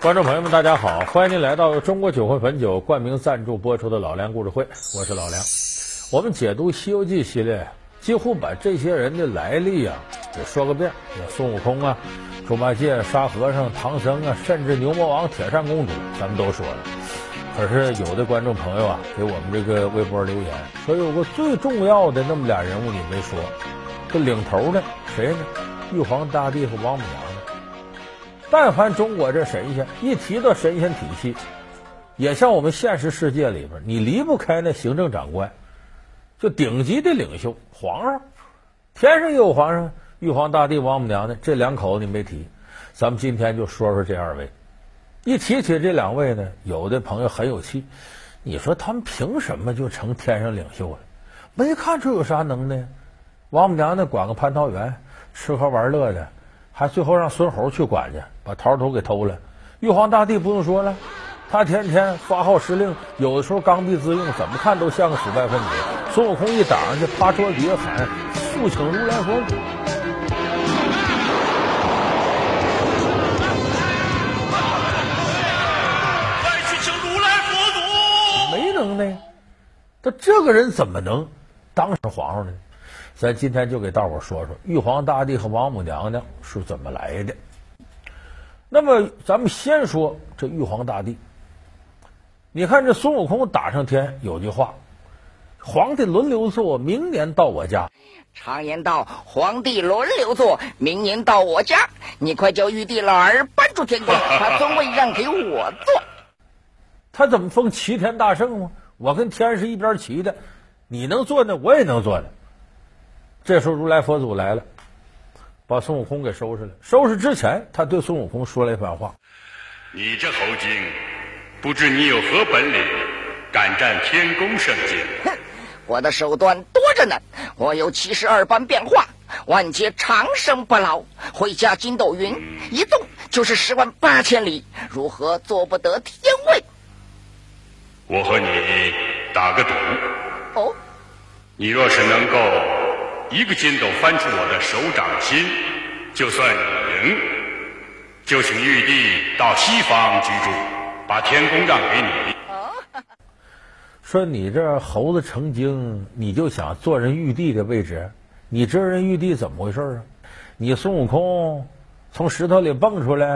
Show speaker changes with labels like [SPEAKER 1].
[SPEAKER 1] 观众朋友们，大家好！欢迎您来到中国酒会汾酒冠名赞助播出的《老梁故事会》，我是老梁。我们解读《西游记》系列，几乎把这些人的来历啊给说个遍，孙悟空啊、猪八戒、沙和尚、唐僧啊，甚至牛魔王、铁扇公主，咱们都说了。可是有的观众朋友啊，给我们这个微博留言说，有个最重要的那么俩人物你没说，这领头的谁呢？玉皇大帝和王母娘娘。但凡中国这神仙一提到神仙体系，也像我们现实世界里边，你离不开那行政长官，就顶级的领袖皇上。天上也有皇上，玉皇大帝、王母娘娘这两口子你没提，咱们今天就说说这二位。一提起这两位呢，有的朋友很有气，你说他们凭什么就成天上领袖了？没看出有啥能耐。王母娘娘管个蟠桃园，吃喝玩乐的。还最后让孙猴去管去，把桃头给偷了。玉皇大帝不用说了，他天天发号施令，有的时候刚愎自用，怎么看都像个腐败分子。孙悟空一挡上去，趴桌底下喊：“速请如来佛祖！”
[SPEAKER 2] 快去请如来佛祖！
[SPEAKER 1] 没能耐，他这个人怎么能当上皇上呢？咱今天就给大伙说说玉皇大帝和王母娘娘是怎么来的。那么，咱们先说这玉皇大帝。你看这孙悟空打上天有句话：“皇帝轮流坐，明年到我家。”
[SPEAKER 3] 常言道：“皇帝轮流坐，明年到我家。”你快叫玉帝老儿搬出天宫，把尊位让给我坐。
[SPEAKER 1] 他怎么封齐天大圣吗？我跟天是一边齐的，你能坐呢，我也能坐的。这时候，如来佛祖来了，把孙悟空给收拾了。收拾之前，他对孙悟空说了一番话：“
[SPEAKER 2] 你这猴精，不知你有何本领，敢占天宫圣境？
[SPEAKER 3] 哼，我的手段多着呢，我有七十二般变化，万劫长生不老，会驾筋斗云，一动就是十万八千里，如何做不得天位？
[SPEAKER 2] 我和你打个赌。
[SPEAKER 3] 哦，
[SPEAKER 2] 你若是能够。”一个筋斗翻出我的手掌心，就算你赢。就请玉帝到西方居住，把天宫让给你。
[SPEAKER 1] 说你这猴子成精，你就想坐人玉帝的位置？你知道人玉帝怎么回事啊？你孙悟空从石头里蹦出来。